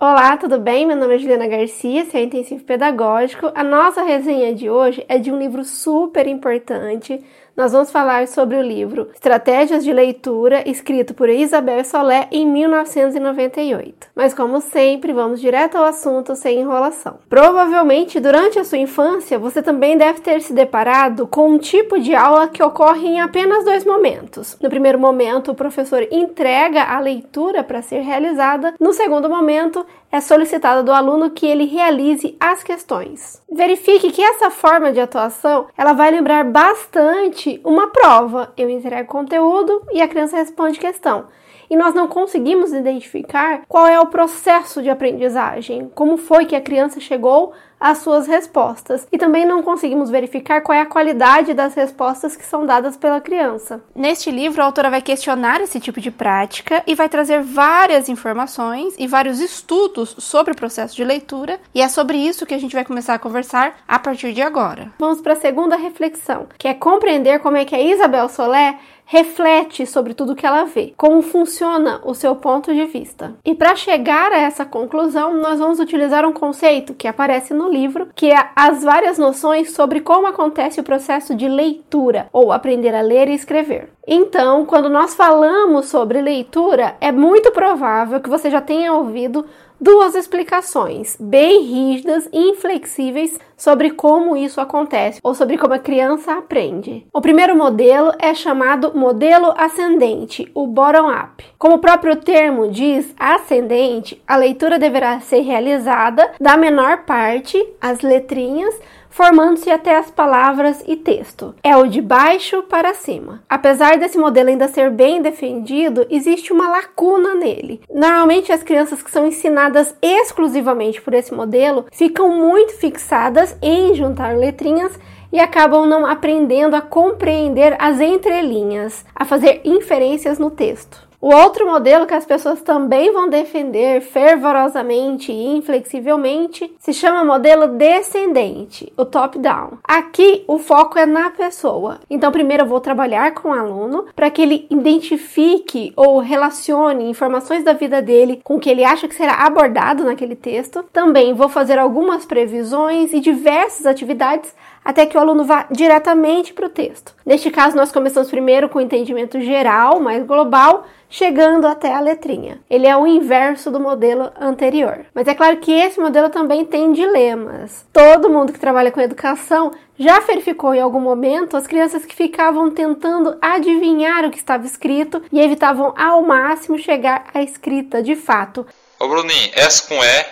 Olá, tudo bem? Meu nome é Juliana Garcia, sou intensivo pedagógico. A nossa resenha de hoje é de um livro super importante nós vamos falar sobre o livro Estratégias de Leitura, escrito por Isabel Solé em 1998. Mas, como sempre, vamos direto ao assunto sem enrolação. Provavelmente, durante a sua infância, você também deve ter se deparado com um tipo de aula que ocorre em apenas dois momentos. No primeiro momento, o professor entrega a leitura para ser realizada, no segundo momento, é solicitado do aluno que ele realize as questões. Verifique que essa forma de atuação ela vai lembrar bastante uma prova. Eu entrego conteúdo e a criança responde questão e nós não conseguimos identificar qual é o processo de aprendizagem, como foi que a criança chegou às suas respostas. E também não conseguimos verificar qual é a qualidade das respostas que são dadas pela criança. Neste livro, a autora vai questionar esse tipo de prática e vai trazer várias informações e vários estudos sobre o processo de leitura, e é sobre isso que a gente vai começar a conversar a partir de agora. Vamos para a segunda reflexão, que é compreender como é que a Isabel Solé reflete sobre tudo que ela vê, como funciona o seu ponto de vista. E para chegar a essa conclusão, nós vamos utilizar um conceito que aparece no livro, que é as várias noções sobre como acontece o processo de leitura, ou aprender a ler e escrever. Então, quando nós falamos sobre leitura, é muito provável que você já tenha ouvido duas explicações bem rígidas e inflexíveis sobre como isso acontece ou sobre como a criança aprende. O primeiro modelo é chamado modelo ascendente, o bottom-up. Como o próprio termo diz, ascendente, a leitura deverá ser realizada da menor parte, as letrinhas, formando-se até as palavras e texto. É o de baixo para cima. Apesar desse modelo ainda ser bem defendido, existe uma lacuna nele. Normalmente, as crianças que são ensinadas exclusivamente por esse modelo ficam muito fixadas em juntar letrinhas e acabam não aprendendo a compreender as entrelinhas, a fazer inferências no texto. O outro modelo que as pessoas também vão defender fervorosamente e inflexivelmente se chama modelo descendente, o top-down. Aqui o foco é na pessoa. Então, primeiro eu vou trabalhar com o aluno para que ele identifique ou relacione informações da vida dele com o que ele acha que será abordado naquele texto. Também vou fazer algumas previsões e diversas atividades até que o aluno vá diretamente para o texto. Neste caso, nós começamos primeiro com o entendimento geral, mais global, chegando até a letrinha. Ele é o inverso do modelo anterior. Mas é claro que esse modelo também tem dilemas. Todo mundo que trabalha com educação já verificou em algum momento as crianças que ficavam tentando adivinhar o que estava escrito e evitavam ao máximo chegar à escrita de fato. Ô Bruninho, S com E?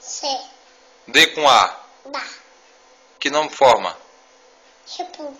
C. D com A? Dá. Que nome forma? Tipo.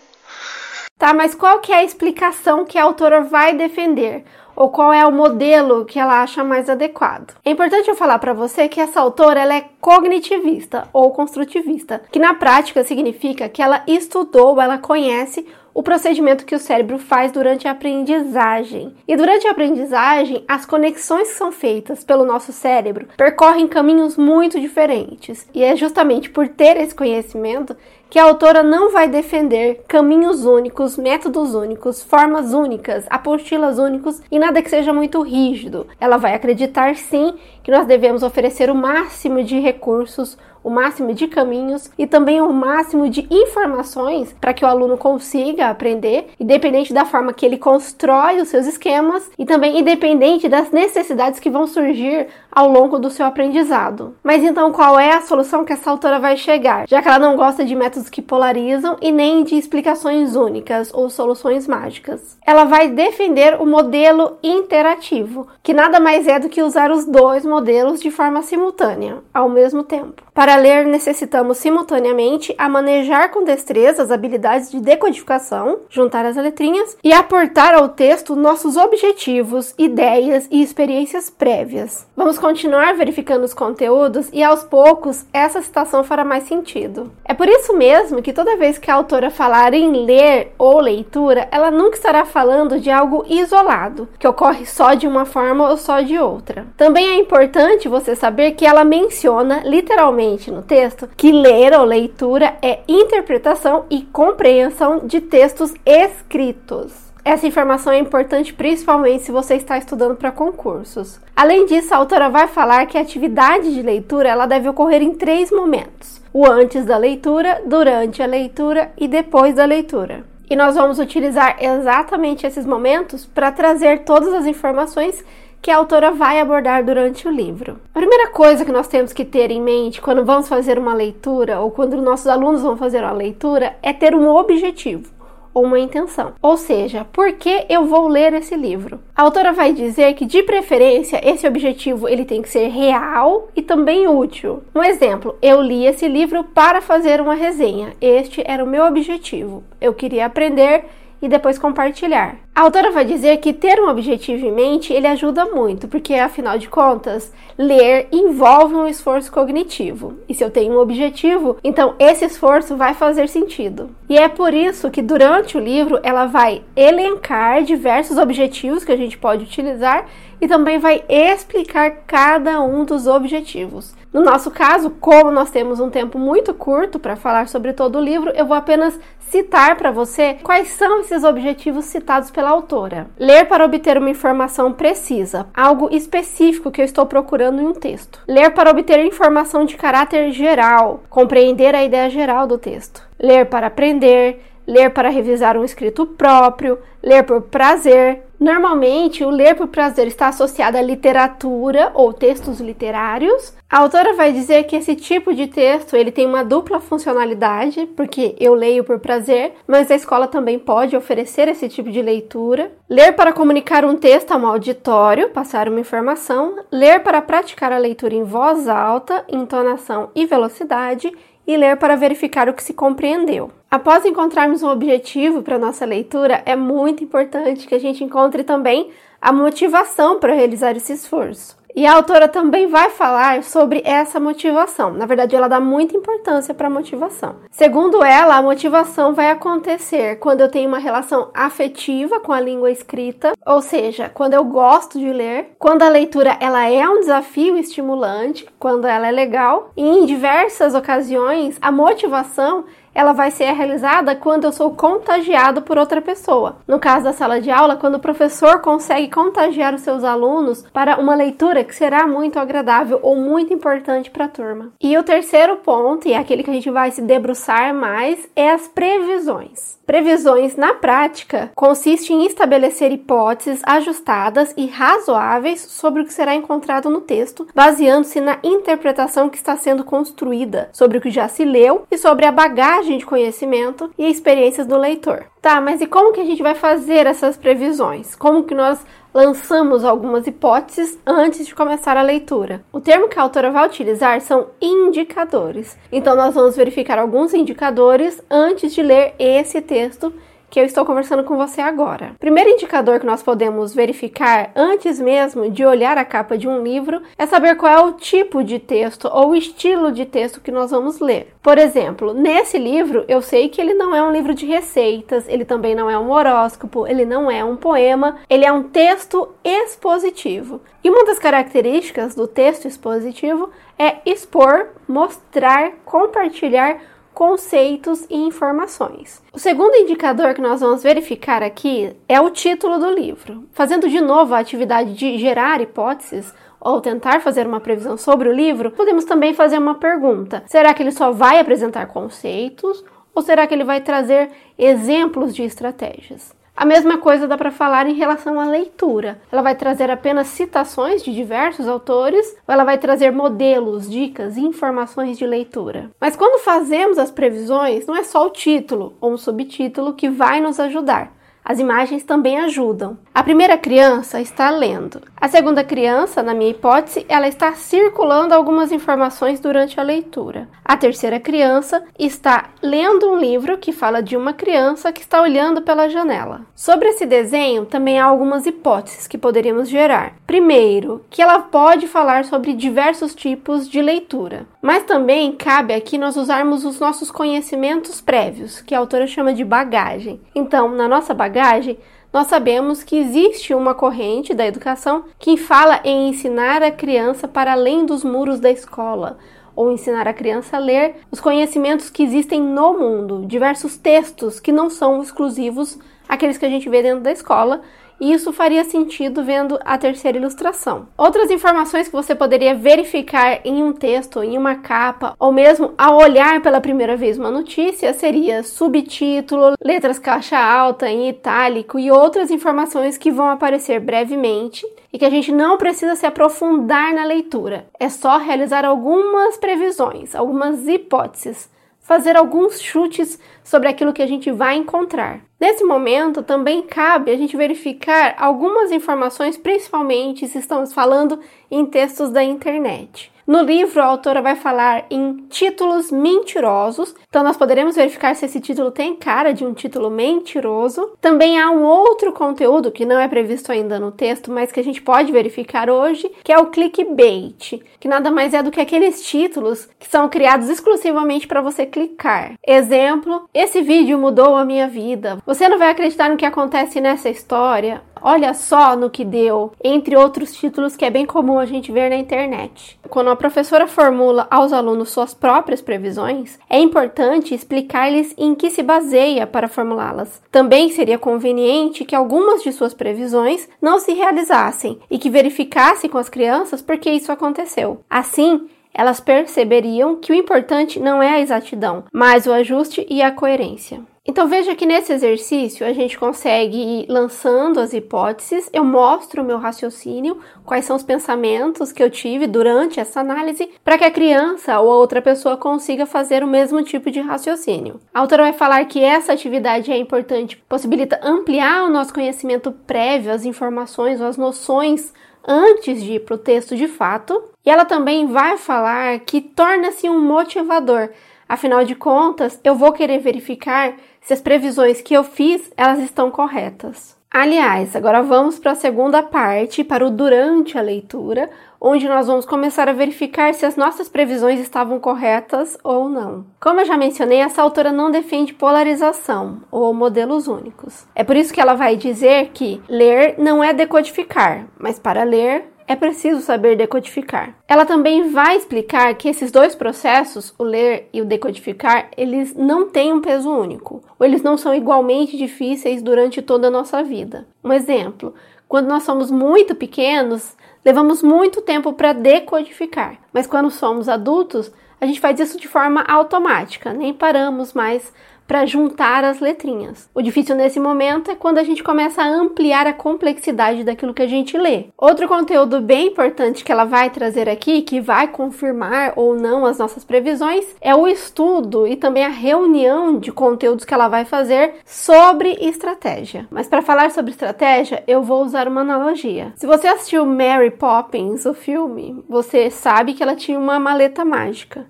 Tá, mas qual que é a explicação que a autora vai defender? Ou qual é o modelo que ela acha mais adequado? É importante eu falar para você que essa autora ela é cognitivista ou construtivista, que na prática significa que ela estudou, ela conhece o procedimento que o cérebro faz durante a aprendizagem. E durante a aprendizagem, as conexões que são feitas pelo nosso cérebro percorrem caminhos muito diferentes. E é justamente por ter esse conhecimento que a autora não vai defender caminhos únicos, métodos únicos, formas únicas, apostilas únicos e nada que seja muito rígido. Ela vai acreditar sim que nós devemos oferecer o máximo de recursos, o máximo de caminhos e também o máximo de informações para que o aluno consiga aprender, independente da forma que ele constrói os seus esquemas e também independente das necessidades que vão surgir ao longo do seu aprendizado. Mas então qual é a solução que essa autora vai chegar? Já que ela não gosta de métodos que polarizam e nem de explicações únicas ou soluções mágicas. Ela vai defender o modelo interativo, que nada mais é do que usar os dois modelos de forma simultânea, ao mesmo tempo. Para ler, necessitamos simultaneamente a manejar com destreza as habilidades de decodificação, juntar as letrinhas e aportar ao texto nossos objetivos, ideias e experiências prévias. Vamos continuar verificando os conteúdos e aos poucos essa citação fará mais sentido. É por isso mesmo que toda vez que a autora falar em ler ou leitura, ela nunca estará falando de algo isolado, que ocorre só de uma forma ou só de outra. Também é importante você saber que ela menciona literalmente no texto que ler ou leitura é interpretação e compreensão de textos escritos. Essa informação é importante principalmente se você está estudando para concursos. Além disso, a autora vai falar que a atividade de leitura ela deve ocorrer em três momentos: o antes da leitura, durante a leitura e depois da leitura. E nós vamos utilizar exatamente esses momentos para trazer todas as informações que a autora vai abordar durante o livro. A primeira coisa que nós temos que ter em mente quando vamos fazer uma leitura ou quando nossos alunos vão fazer uma leitura é ter um objetivo ou uma intenção. Ou seja, por que eu vou ler esse livro? A autora vai dizer que de preferência esse objetivo ele tem que ser real e também útil. Um exemplo, eu li esse livro para fazer uma resenha. Este era o meu objetivo. Eu queria aprender e depois compartilhar. A autora vai dizer que ter um objetivo em mente ele ajuda muito, porque afinal de contas, ler envolve um esforço cognitivo. E se eu tenho um objetivo, então esse esforço vai fazer sentido. E é por isso que durante o livro ela vai elencar diversos objetivos que a gente pode utilizar e também vai explicar cada um dos objetivos. No nosso caso, como nós temos um tempo muito curto para falar sobre todo o livro, eu vou apenas citar para você quais são esses objetivos citados pela autora. Ler para obter uma informação precisa, algo específico que eu estou procurando em um texto. Ler para obter informação de caráter geral, compreender a ideia geral do texto. Ler para aprender, ler para revisar um escrito próprio, ler por prazer. Normalmente, o ler por prazer está associado à literatura ou textos literários. A autora vai dizer que esse tipo de texto ele tem uma dupla funcionalidade, porque eu leio por prazer, mas a escola também pode oferecer esse tipo de leitura. Ler para comunicar um texto a um auditório, passar uma informação. Ler para praticar a leitura em voz alta, entonação e velocidade e ler para verificar o que se compreendeu. Após encontrarmos um objetivo para nossa leitura, é muito importante que a gente encontre também a motivação para realizar esse esforço. E a autora também vai falar sobre essa motivação. Na verdade, ela dá muita importância para a motivação. Segundo ela, a motivação vai acontecer quando eu tenho uma relação afetiva com a língua escrita, ou seja, quando eu gosto de ler, quando a leitura ela é um desafio estimulante, quando ela é legal, e em diversas ocasiões a motivação ela vai ser realizada quando eu sou contagiado por outra pessoa. No caso da sala de aula, quando o professor consegue contagiar os seus alunos para uma leitura que será muito agradável ou muito importante para a turma. E o terceiro ponto, e é aquele que a gente vai se debruçar mais, é as previsões. Previsões na prática consiste em estabelecer hipóteses ajustadas e razoáveis sobre o que será encontrado no texto, baseando-se na interpretação que está sendo construída sobre o que já se leu e sobre a bagagem de conhecimento e experiências do leitor. Tá, mas e como que a gente vai fazer essas previsões? Como que nós lançamos algumas hipóteses antes de começar a leitura? O termo que a autora vai utilizar são indicadores. Então nós vamos verificar alguns indicadores antes de ler esse texto que eu estou conversando com você agora. Primeiro indicador que nós podemos verificar antes mesmo de olhar a capa de um livro é saber qual é o tipo de texto ou estilo de texto que nós vamos ler. Por exemplo, nesse livro eu sei que ele não é um livro de receitas, ele também não é um horóscopo, ele não é um poema, ele é um texto expositivo. E uma das características do texto expositivo é expor, mostrar, compartilhar conceitos e informações. O segundo indicador que nós vamos verificar aqui é o título do livro. Fazendo de novo a atividade de gerar hipóteses, ou tentar fazer uma previsão sobre o livro, podemos também fazer uma pergunta: será que ele só vai apresentar conceitos ou será que ele vai trazer exemplos de estratégias? A mesma coisa dá para falar em relação à leitura. Ela vai trazer apenas citações de diversos autores ou ela vai trazer modelos, dicas e informações de leitura. Mas quando fazemos as previsões, não é só o título ou um subtítulo que vai nos ajudar. As imagens também ajudam. A primeira criança está lendo. A segunda criança, na minha hipótese, ela está circulando algumas informações durante a leitura. A terceira criança está lendo um livro que fala de uma criança que está olhando pela janela. Sobre esse desenho, também há algumas hipóteses que poderíamos gerar. Primeiro, que ela pode falar sobre diversos tipos de leitura, mas também cabe aqui nós usarmos os nossos conhecimentos prévios, que a autora chama de bagagem. Então, na nossa bagagem, nós sabemos que existe uma corrente da educação que fala em ensinar a criança para além dos muros da escola, ou ensinar a criança a ler os conhecimentos que existem no mundo, diversos textos que não são exclusivos aqueles que a gente vê dentro da escola, e isso faria sentido vendo a terceira ilustração. Outras informações que você poderia verificar em um texto, em uma capa, ou mesmo ao olhar pela primeira vez uma notícia, seria subtítulo, letras caixa alta em itálico e outras informações que vão aparecer brevemente e que a gente não precisa se aprofundar na leitura. É só realizar algumas previsões, algumas hipóteses fazer alguns chutes sobre aquilo que a gente vai encontrar. Nesse momento, também cabe a gente verificar algumas informações, principalmente se estamos falando em textos da internet. No livro, a autora vai falar em títulos mentirosos, então nós poderemos verificar se esse título tem cara de um título mentiroso. Também há um outro conteúdo que não é previsto ainda no texto, mas que a gente pode verificar hoje, que é o clickbait, que nada mais é do que aqueles títulos que são criados exclusivamente para você clicar. Exemplo: esse vídeo mudou a minha vida. Você não vai acreditar no que acontece nessa história. Olha só no que deu, entre outros títulos que é bem comum a gente ver na internet. Quando a professora formula aos alunos suas próprias previsões, é importante explicar-lhes em que se baseia para formulá-las. Também seria conveniente que algumas de suas previsões não se realizassem e que verificasse com as crianças por que isso aconteceu. Assim, elas perceberiam que o importante não é a exatidão, mas o ajuste e a coerência. Então veja que nesse exercício a gente consegue ir lançando as hipóteses, eu mostro o meu raciocínio, quais são os pensamentos que eu tive durante essa análise, para que a criança ou a outra pessoa consiga fazer o mesmo tipo de raciocínio. A autora vai falar que essa atividade é importante, possibilita ampliar o nosso conhecimento prévio, as informações ou as noções antes de ir para o texto de fato, e ela também vai falar que torna-se um motivador. Afinal de contas, eu vou querer verificar se as previsões que eu fiz, elas estão corretas. Aliás, agora vamos para a segunda parte, para o durante a leitura, onde nós vamos começar a verificar se as nossas previsões estavam corretas ou não. Como eu já mencionei, essa autora não defende polarização ou modelos únicos. É por isso que ela vai dizer que ler não é decodificar, mas para ler é preciso saber decodificar. Ela também vai explicar que esses dois processos, o ler e o decodificar, eles não têm um peso único, ou eles não são igualmente difíceis durante toda a nossa vida. Um exemplo, quando nós somos muito pequenos, levamos muito tempo para decodificar, mas quando somos adultos, a gente faz isso de forma automática, nem paramos mais para juntar as letrinhas. O difícil nesse momento é quando a gente começa a ampliar a complexidade daquilo que a gente lê. Outro conteúdo bem importante que ela vai trazer aqui, que vai confirmar ou não as nossas previsões, é o estudo e também a reunião de conteúdos que ela vai fazer sobre estratégia. Mas para falar sobre estratégia, eu vou usar uma analogia. Se você assistiu Mary Poppins, o filme, você sabe que ela tinha uma maleta mágica.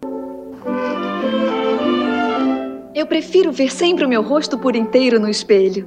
Eu prefiro ver sempre o meu rosto por inteiro no espelho.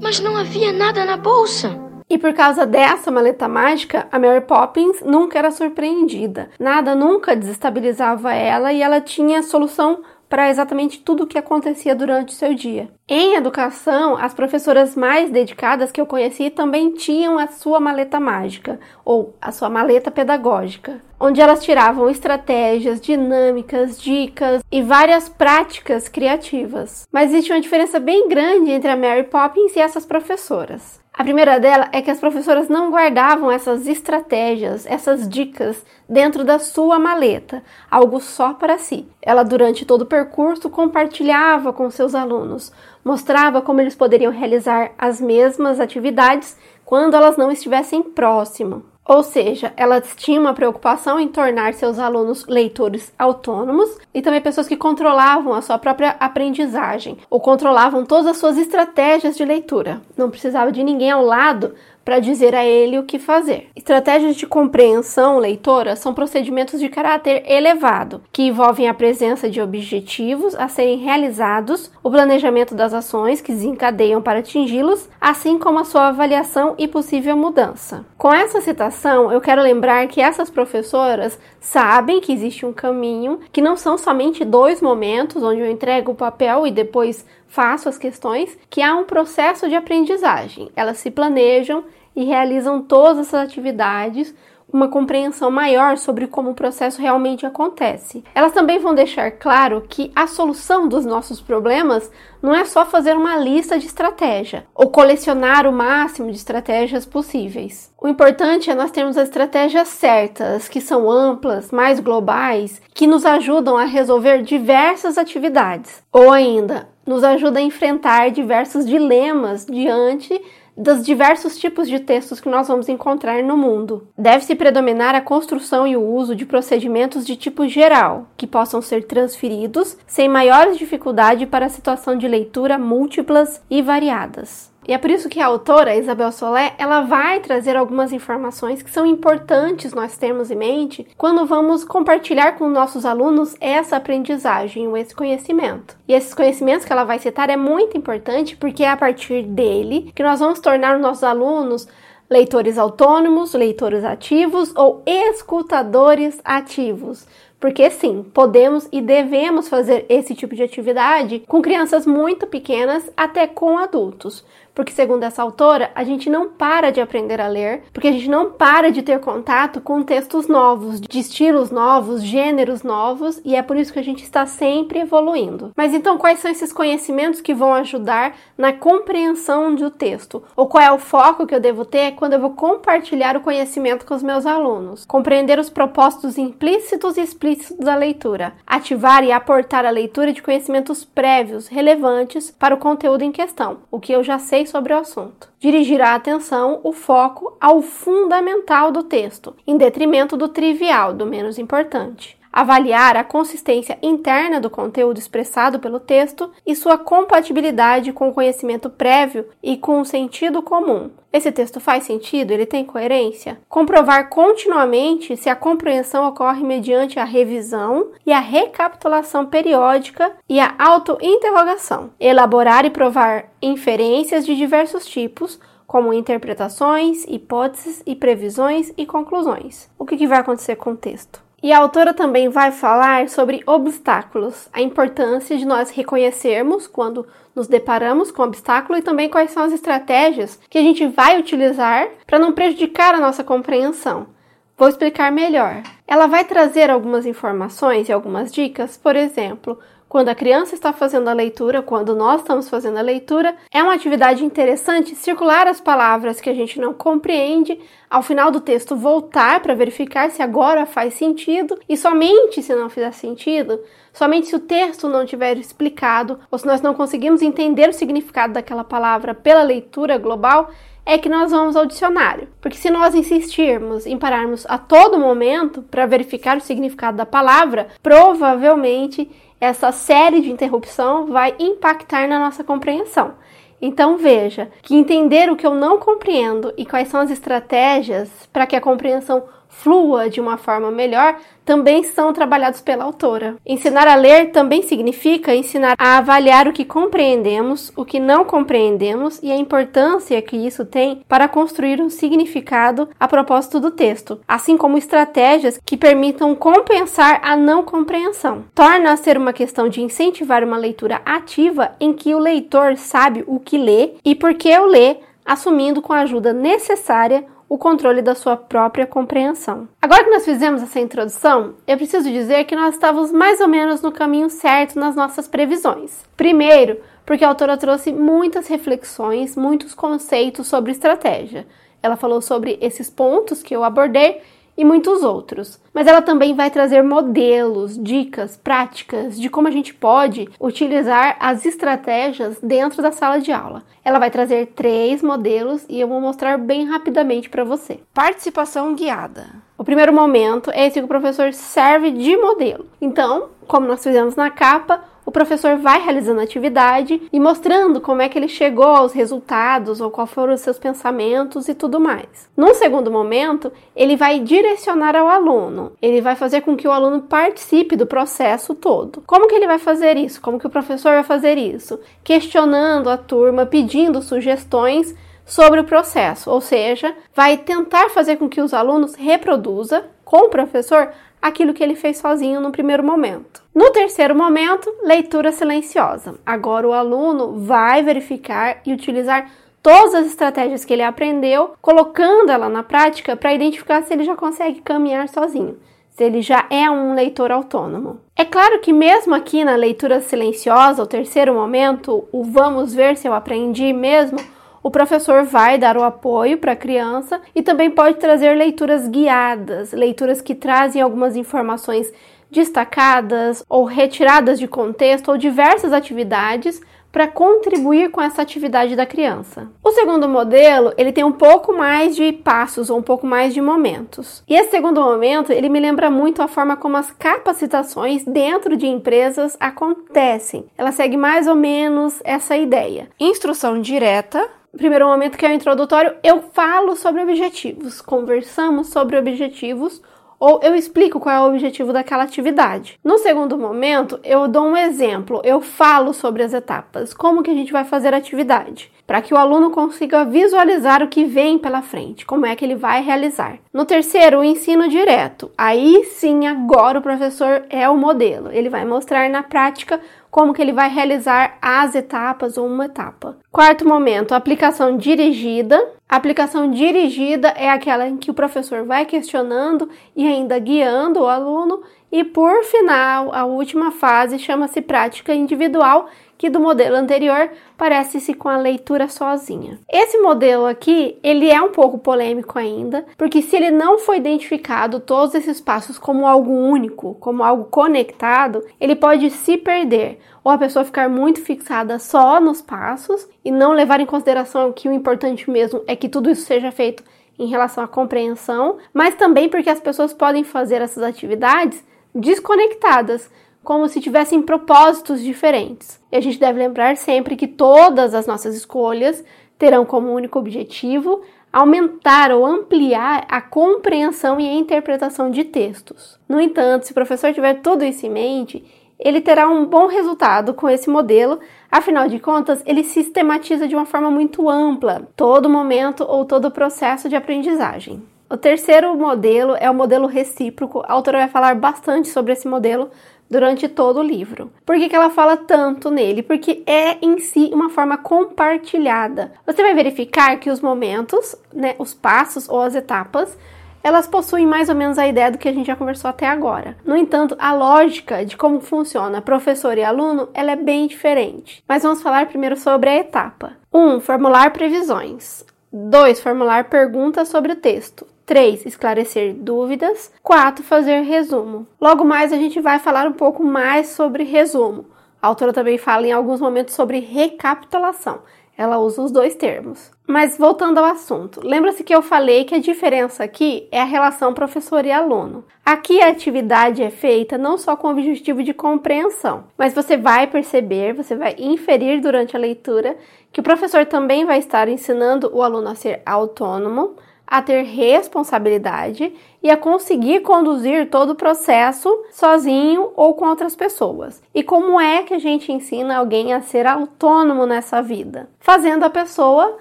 Mas não havia nada na bolsa. E por causa dessa maleta mágica, a Mary Poppins nunca era surpreendida. Nada nunca desestabilizava ela e ela tinha solução para exatamente tudo o que acontecia durante o seu dia. Em educação, as professoras mais dedicadas que eu conheci também tinham a sua maleta mágica, ou a sua maleta pedagógica, onde elas tiravam estratégias, dinâmicas, dicas e várias práticas criativas. Mas existe uma diferença bem grande entre a Mary Poppins e essas professoras. A primeira dela é que as professoras não guardavam essas estratégias, essas dicas dentro da sua maleta, algo só para si. Ela, durante todo o percurso, compartilhava com seus alunos, mostrava como eles poderiam realizar as mesmas atividades quando elas não estivessem próximo. Ou seja, elas tinham uma preocupação em tornar seus alunos leitores autônomos e também pessoas que controlavam a sua própria aprendizagem ou controlavam todas as suas estratégias de leitura. Não precisava de ninguém ao lado para dizer a ele o que fazer. Estratégias de compreensão leitora são procedimentos de caráter elevado, que envolvem a presença de objetivos a serem realizados, o planejamento das ações que desencadeiam para atingi-los, assim como a sua avaliação e possível mudança. Com essa citação, eu quero lembrar que essas professoras sabem que existe um caminho, que não são somente dois momentos onde eu entrego o papel e depois faço as questões, que há um processo de aprendizagem. Elas se planejam e realizam todas essas atividades uma compreensão maior sobre como o processo realmente acontece. Elas também vão deixar claro que a solução dos nossos problemas não é só fazer uma lista de estratégia ou colecionar o máximo de estratégias possíveis. O importante é nós termos as estratégias certas, que são amplas, mais globais, que nos ajudam a resolver diversas atividades, ou ainda nos ajuda a enfrentar diversos dilemas diante dos diversos tipos de textos que nós vamos encontrar no mundo. Deve-se predominar a construção e o uso de procedimentos de tipo geral, que possam ser transferidos sem maiores dificuldade para a situação de leitura múltiplas e variadas. E é por isso que a autora Isabel Solé, ela vai trazer algumas informações que são importantes nós termos em mente quando vamos compartilhar com nossos alunos essa aprendizagem, esse conhecimento. E esses conhecimentos que ela vai citar é muito importante porque é a partir dele que nós vamos tornar os nossos alunos leitores autônomos, leitores ativos ou escutadores ativos. Porque sim, podemos e devemos fazer esse tipo de atividade com crianças muito pequenas até com adultos porque, segundo essa autora, a gente não para de aprender a ler, porque a gente não para de ter contato com textos novos, de estilos novos, gêneros novos, e é por isso que a gente está sempre evoluindo. Mas então, quais são esses conhecimentos que vão ajudar na compreensão do texto? Ou qual é o foco que eu devo ter quando eu vou compartilhar o conhecimento com os meus alunos? Compreender os propósitos implícitos e explícitos da leitura, ativar e aportar a leitura de conhecimentos prévios relevantes para o conteúdo em questão, o que eu já sei sobre o assunto. Dirigir a atenção, o foco, ao fundamental do texto, em detrimento do trivial, do menos importante avaliar a consistência interna do conteúdo expressado pelo texto e sua compatibilidade com o conhecimento prévio e com o sentido comum. Esse texto faz sentido? Ele tem coerência? Comprovar continuamente se a compreensão ocorre mediante a revisão e a recapitulação periódica e a autointerrogação. Elaborar e provar inferências de diversos tipos, como interpretações, hipóteses e previsões e conclusões. O que, vai acontecer com o texto? E a autora também vai falar sobre obstáculos, a importância de nós reconhecermos quando nos deparamos com obstáculo e também quais são as estratégias que a gente vai utilizar para não prejudicar a nossa compreensão. Vou explicar melhor. Ela vai trazer algumas informações e algumas dicas, por exemplo, quando a criança está fazendo a leitura, quando nós estamos fazendo a leitura, é uma atividade interessante circular as palavras que a gente não compreende, ao final do texto voltar para verificar se agora faz sentido e somente se não fizer sentido, somente se o texto não tiver explicado ou se nós não conseguimos entender o significado daquela palavra pela leitura global, é que nós vamos ao dicionário. Porque se nós insistirmos em pararmos a todo momento para verificar o significado da palavra, provavelmente essa série de interrupção vai impactar na nossa compreensão. Então veja que entender o que eu não compreendo e quais são as estratégias para que a compreensão flua de uma forma melhor também são trabalhados pela autora. Ensinar a ler também significa ensinar a avaliar o que compreendemos, o que não compreendemos e a importância que isso tem para construir um significado a propósito do texto, assim como estratégias que permitam compensar a não compreensão. Torna a ser uma questão de incentivar uma leitura ativa em que o leitor sabe o que lê e por que o lê, assumindo com a ajuda necessária o controle da sua própria compreensão. Agora que nós fizemos essa introdução, eu preciso dizer que nós estávamos mais ou menos no caminho certo nas nossas previsões. Primeiro, porque a autora trouxe muitas reflexões, muitos conceitos sobre estratégia. Ela falou sobre esses pontos que eu abordei e muitos outros. Mas ela também vai trazer modelos, dicas, práticas de como a gente pode utilizar as estratégias dentro da sala de aula. Ela vai trazer três modelos e eu vou mostrar bem rapidamente para você. Participação guiada. O primeiro momento é esse que o professor serve de modelo. Então, como nós fizemos na capa, o professor vai realizando a atividade e mostrando como é que ele chegou aos resultados ou quais foram os seus pensamentos e tudo mais. Num segundo momento, ele vai direcionar ao aluno. Ele vai fazer com que o aluno participe do processo todo. Como que ele vai fazer isso? Como que o professor vai fazer isso? Questionando a turma, pedindo sugestões sobre o processo, ou seja, vai tentar fazer com que os alunos reproduza com o professor aquilo que ele fez sozinho no primeiro momento. No terceiro momento, leitura silenciosa. Agora o aluno vai verificar e utilizar todas as estratégias que ele aprendeu, colocando ela na prática para identificar se ele já consegue caminhar sozinho, se ele já é um leitor autônomo. É claro que mesmo aqui na leitura silenciosa, o terceiro momento, o vamos ver se eu aprendi mesmo, o professor vai dar o apoio para a criança e também pode trazer leituras guiadas, leituras que trazem algumas informações destacadas ou retiradas de contexto ou diversas atividades para contribuir com essa atividade da criança. O segundo modelo, ele tem um pouco mais de passos ou um pouco mais de momentos. E esse segundo momento, ele me lembra muito a forma como as capacitações dentro de empresas acontecem. Ela segue mais ou menos essa ideia. Instrução direta, primeiro momento que é o introdutório, eu falo sobre objetivos, conversamos sobre objetivos ou eu explico qual é o objetivo daquela atividade. No segundo momento, eu dou um exemplo, eu falo sobre as etapas, como que a gente vai fazer a atividade, para que o aluno consiga visualizar o que vem pela frente, como é que ele vai realizar. No terceiro, o ensino direto. Aí sim, agora o professor é o modelo. Ele vai mostrar na prática como que ele vai realizar as etapas ou uma etapa. Quarto momento, aplicação dirigida. A aplicação dirigida é aquela em que o professor vai questionando e ainda guiando o aluno. E por final, a última fase chama-se prática individual, que do modelo anterior parece-se com a leitura sozinha. Esse modelo aqui, ele é um pouco polêmico ainda, porque se ele não foi identificado todos esses passos como algo único, como algo conectado, ele pode se perder ou a pessoa ficar muito fixada só nos passos e não levar em consideração que o importante mesmo é que tudo isso seja feito em relação à compreensão, mas também porque as pessoas podem fazer essas atividades desconectadas, como se tivessem propósitos diferentes. E a gente deve lembrar sempre que todas as nossas escolhas terão como único objetivo aumentar ou ampliar a compreensão e a interpretação de textos. No entanto, se o professor tiver tudo isso em mente, ele terá um bom resultado com esse modelo, afinal de contas, ele sistematiza de uma forma muito ampla todo momento ou todo o processo de aprendizagem. O terceiro modelo é o modelo recíproco. A autora vai falar bastante sobre esse modelo durante todo o livro. Por que, que ela fala tanto nele? Porque é em si uma forma compartilhada. Você vai verificar que os momentos, né, os passos ou as etapas, elas possuem mais ou menos a ideia do que a gente já conversou até agora. No entanto, a lógica de como funciona professor e aluno, ela é bem diferente. Mas vamos falar primeiro sobre a etapa. 1. Um, formular previsões. 2. Formular perguntas sobre o texto. 3. Esclarecer dúvidas. 4. Fazer resumo. Logo mais a gente vai falar um pouco mais sobre resumo. A autora também fala em alguns momentos sobre recapitulação. Ela usa os dois termos. Mas voltando ao assunto, lembra-se que eu falei que a diferença aqui é a relação professor e aluno. Aqui a atividade é feita não só com o objetivo de compreensão, mas você vai perceber, você vai inferir durante a leitura que o professor também vai estar ensinando o aluno a ser autônomo, a ter responsabilidade e a conseguir conduzir todo o processo sozinho ou com outras pessoas. E como é que a gente ensina alguém a ser autônomo nessa vida? Fazendo a pessoa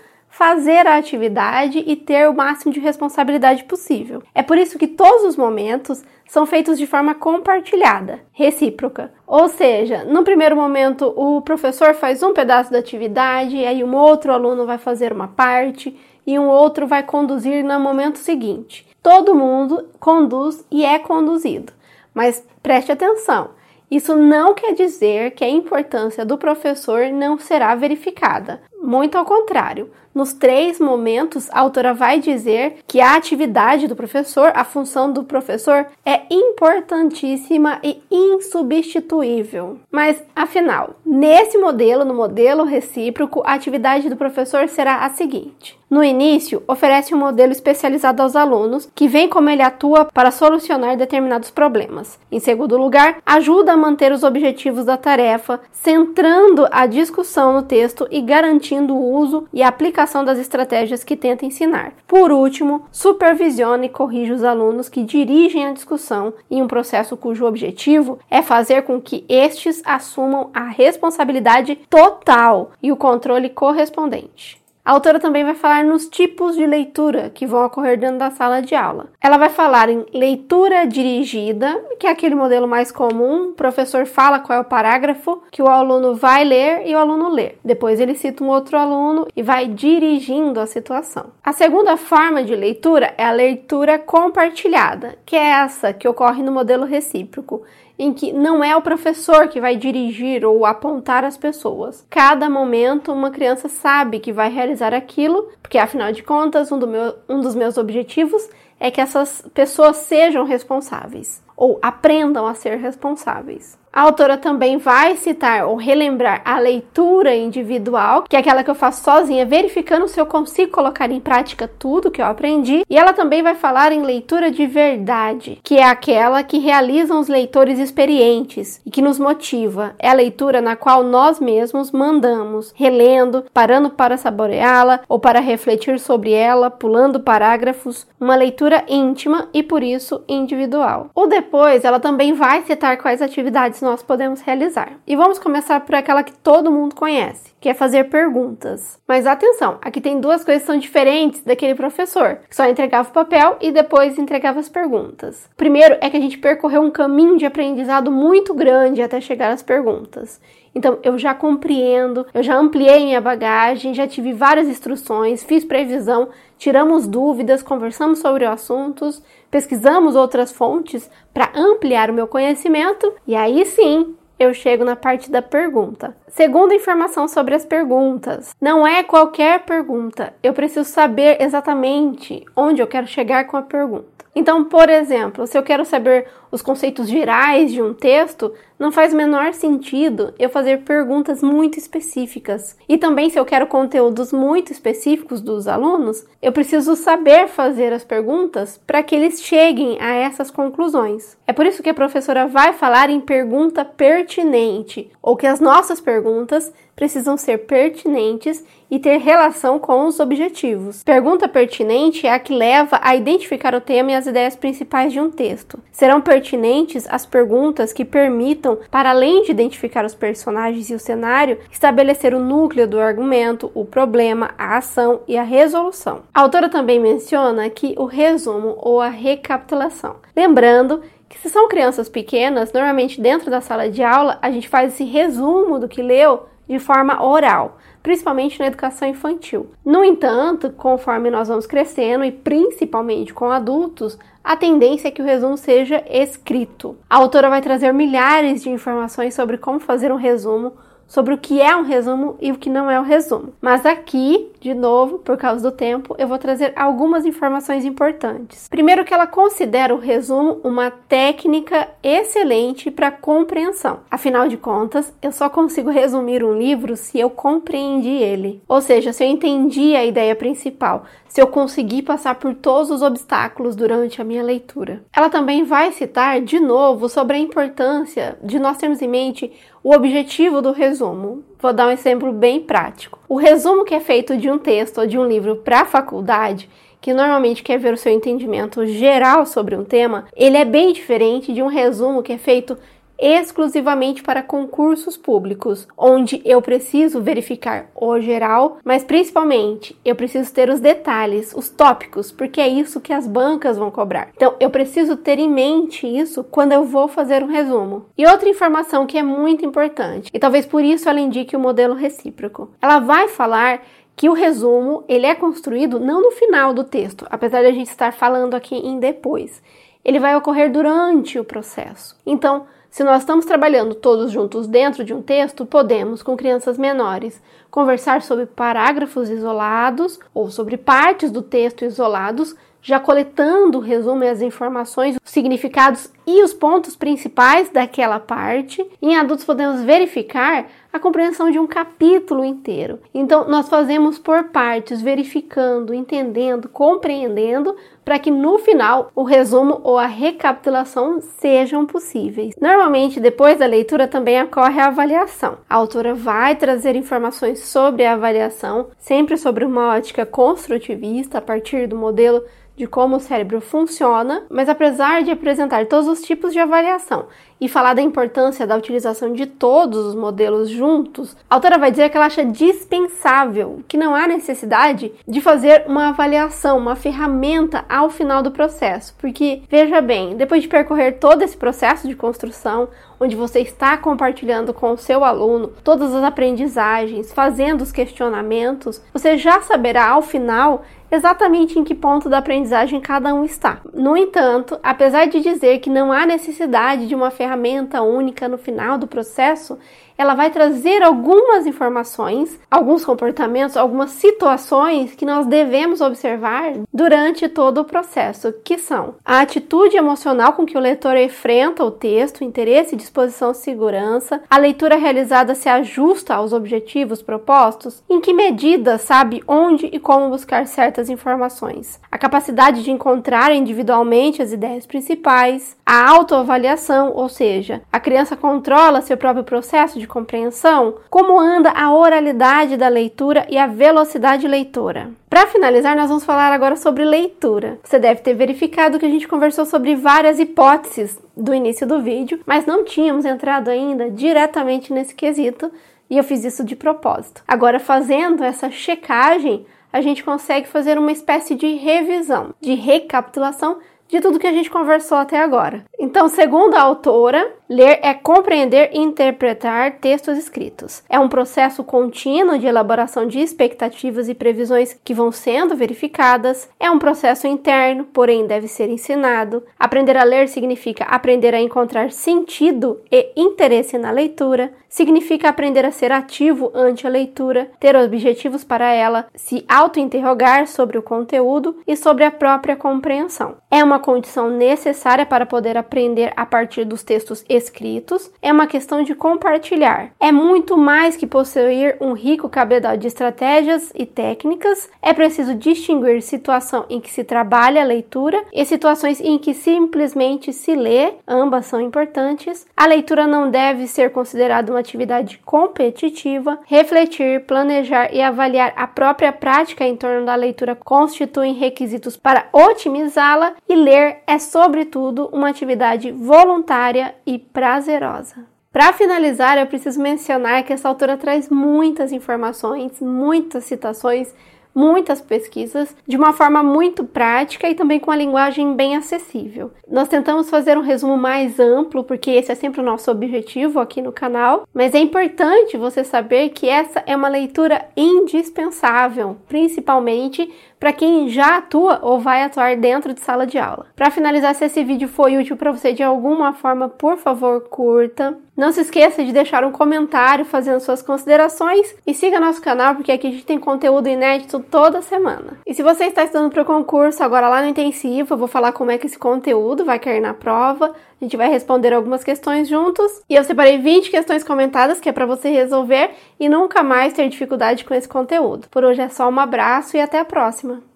fazer a atividade e ter o máximo de responsabilidade possível. É por isso que todos os momentos são feitos de forma compartilhada, recíproca. Ou seja, no primeiro momento o professor faz um pedaço da atividade, aí um outro aluno vai fazer uma parte e um outro vai conduzir no momento seguinte. Todo mundo conduz e é conduzido. Mas preste atenção, isso não quer dizer que a importância do professor não será verificada. Muito ao contrário, nos três momentos, a autora vai dizer que a atividade do professor, a função do professor, é importantíssima e insubstituível. Mas, afinal, nesse modelo, no modelo recíproco, a atividade do professor será a seguinte: no início, oferece um modelo especializado aos alunos, que vem como ele atua para solucionar determinados problemas. Em segundo lugar, ajuda a manter os objetivos da tarefa, centrando a discussão no texto e garantindo o uso e a aplicação das estratégias que tenta ensinar. Por último, supervisiona e corrige os alunos que dirigem a discussão em um processo cujo objetivo é fazer com que estes assumam a responsabilidade total e o controle correspondente. A autora também vai falar nos tipos de leitura que vão ocorrer dentro da sala de aula. Ela vai falar em leitura dirigida, que é aquele modelo mais comum. O professor fala qual é o parágrafo que o aluno vai ler e o aluno lê. Depois ele cita um outro aluno e vai dirigindo a situação. A segunda forma de leitura é a leitura compartilhada, que é essa que ocorre no modelo recíproco em que não é o professor que vai dirigir ou apontar as pessoas. Cada momento, uma criança sabe que vai realizar aquilo, porque afinal de contas, um, do meu, um dos meus objetivos é que essas pessoas sejam responsáveis ou aprendam a ser responsáveis. A autora também vai citar ou relembrar a leitura individual, que é aquela que eu faço sozinha, verificando se eu consigo colocar em prática tudo que eu aprendi. E ela também vai falar em leitura de verdade, que é aquela que realizam os leitores experientes e que nos motiva. É a leitura na qual nós mesmos mandamos, relendo, parando para saboreá-la ou para refletir sobre ela, pulando parágrafos. Uma leitura íntima e por isso individual. Ou depois, ela também vai citar quais atividades nós podemos realizar. E vamos começar por aquela que todo mundo conhece, que é fazer perguntas. Mas atenção, aqui tem duas coisas que são diferentes daquele professor, que só entregava o papel e depois entregava as perguntas. Primeiro é que a gente percorreu um caminho de aprendizado muito grande até chegar às perguntas. Então, eu já compreendo, eu já ampliei minha bagagem, já tive várias instruções, fiz previsão, tiramos dúvidas, conversamos sobre assuntos, pesquisamos outras fontes para ampliar o meu conhecimento e aí sim eu chego na parte da pergunta. Segunda informação sobre as perguntas. Não é qualquer pergunta. Eu preciso saber exatamente onde eu quero chegar com a pergunta. Então, por exemplo, se eu quero saber os conceitos gerais de um texto, não faz menor sentido eu fazer perguntas muito específicas. E também, se eu quero conteúdos muito específicos dos alunos, eu preciso saber fazer as perguntas para que eles cheguem a essas conclusões. É por isso que a professora vai falar em pergunta pertinente, ou que as nossas perguntas precisam ser pertinentes e ter relação com os objetivos. Pergunta pertinente é a que leva a identificar o tema e as ideias principais de um texto. Serão pertinentes as perguntas que permitam, para além de identificar os personagens e o cenário, estabelecer o núcleo do argumento, o problema, a ação e a resolução. A autora também menciona que o resumo ou a recapitulação. Lembrando que se são crianças pequenas, normalmente dentro da sala de aula, a gente faz esse resumo do que leu de forma oral, principalmente na educação infantil. No entanto, conforme nós vamos crescendo e principalmente com adultos, a tendência é que o resumo seja escrito. A autora vai trazer milhares de informações sobre como fazer um resumo, sobre o que é um resumo e o que não é um resumo. Mas aqui, de novo, por causa do tempo, eu vou trazer algumas informações importantes. Primeiro que ela considera o resumo uma técnica excelente para compreensão. Afinal de contas, eu só consigo resumir um livro se eu compreendi ele. Ou seja, se eu entendi a ideia principal, se eu conseguir passar por todos os obstáculos durante a minha leitura. Ela também vai citar de novo sobre a importância de nós termos em mente o objetivo do resumo. Vou dar um exemplo bem prático. O resumo que é feito de um texto ou de um livro para a faculdade, que normalmente quer ver o seu entendimento geral sobre um tema, ele é bem diferente de um resumo que é feito exclusivamente para concursos públicos, onde eu preciso verificar o geral, mas principalmente eu preciso ter os detalhes, os tópicos, porque é isso que as bancas vão cobrar. Então eu preciso ter em mente isso quando eu vou fazer um resumo. E outra informação que é muito importante, e talvez por isso ela indique o modelo recíproco. Ela vai falar que o resumo ele é construído não no final do texto, apesar de a gente estar falando aqui em depois. Ele vai ocorrer durante o processo. Então, se nós estamos trabalhando todos juntos dentro de um texto, podemos, com crianças menores, conversar sobre parágrafos isolados ou sobre partes do texto isolados, já coletando o resumo e as informações, os significados e os pontos principais daquela parte. Em adultos, podemos verificar a compreensão de um capítulo inteiro. Então, nós fazemos por partes, verificando, entendendo, compreendendo, para que no final o resumo ou a recapitulação sejam possíveis. Normalmente, depois da leitura também ocorre a avaliação. A autora vai trazer informações sobre a avaliação, sempre sobre uma ótica construtivista, a partir do modelo de como o cérebro funciona, mas apesar de apresentar todos os tipos de avaliação e falar da importância da utilização de todos os modelos juntos, a autora vai dizer que ela acha dispensável, que não há necessidade de fazer uma avaliação, uma ferramenta ao final do processo, porque veja bem, depois de percorrer todo esse processo de construção, onde você está compartilhando com o seu aluno todas as aprendizagens, fazendo os questionamentos, você já saberá ao final exatamente em que ponto da aprendizagem cada um está. No entanto, apesar de dizer que não há necessidade de uma ferramenta única no final do processo, ela vai trazer algumas informações, alguns comportamentos, algumas situações que nós devemos observar durante todo o processo, que são a atitude emocional com que o leitor enfrenta o texto, interesse, disposição, segurança, a leitura realizada se ajusta aos objetivos propostos, em que medida sabe onde e como buscar certas informações, a capacidade de encontrar individualmente as ideias principais, a autoavaliação, ou seja, a criança controla seu próprio processo de de compreensão, como anda a oralidade da leitura e a velocidade leitora. Para finalizar, nós vamos falar agora sobre leitura. Você deve ter verificado que a gente conversou sobre várias hipóteses do início do vídeo, mas não tínhamos entrado ainda diretamente nesse quesito e eu fiz isso de propósito. Agora, fazendo essa checagem, a gente consegue fazer uma espécie de revisão, de recapitulação de tudo que a gente conversou até agora. Então, segundo a autora, ler é compreender e interpretar textos escritos. É um processo contínuo de elaboração de expectativas e previsões que vão sendo verificadas. É um processo interno, porém deve ser ensinado. Aprender a ler significa aprender a encontrar sentido e interesse na leitura. Significa aprender a ser ativo ante a leitura, ter objetivos para ela, se auto-interrogar sobre o conteúdo e sobre a própria compreensão. É uma condição necessária para poder aprender a partir dos textos escritos, é uma questão de compartilhar. É muito mais que possuir um rico cabedal de estratégias e técnicas, é preciso distinguir situação em que se trabalha a leitura e situações em que simplesmente se lê, ambas são importantes. A leitura não deve ser considerada uma atividade competitiva. Refletir, planejar e avaliar a própria prática em torno da leitura constituem requisitos para otimizá-la e ler é, sobretudo, uma atividade voluntária e prazerosa. Para finalizar, eu preciso mencionar que essa autora traz muitas informações, muitas citações muitas pesquisas de uma forma muito prática e também com a linguagem bem acessível. Nós tentamos fazer um resumo mais amplo, porque esse é sempre o nosso objetivo aqui no canal, mas é importante você saber que essa é uma leitura indispensável, principalmente para quem já atua ou vai atuar dentro de sala de aula. Para finalizar, se esse vídeo foi útil para você de alguma forma, por favor, curta. Não se esqueça de deixar um comentário fazendo suas considerações e siga nosso canal porque aqui a gente tem conteúdo inédito toda semana. E se você está estudando para o concurso, agora lá no intensivo, eu vou falar como é que esse conteúdo vai cair na prova. A gente vai responder algumas questões juntos. E eu separei 20 questões comentadas que é para você resolver e nunca mais ter dificuldade com esse conteúdo. Por hoje é só um abraço e até a próxima.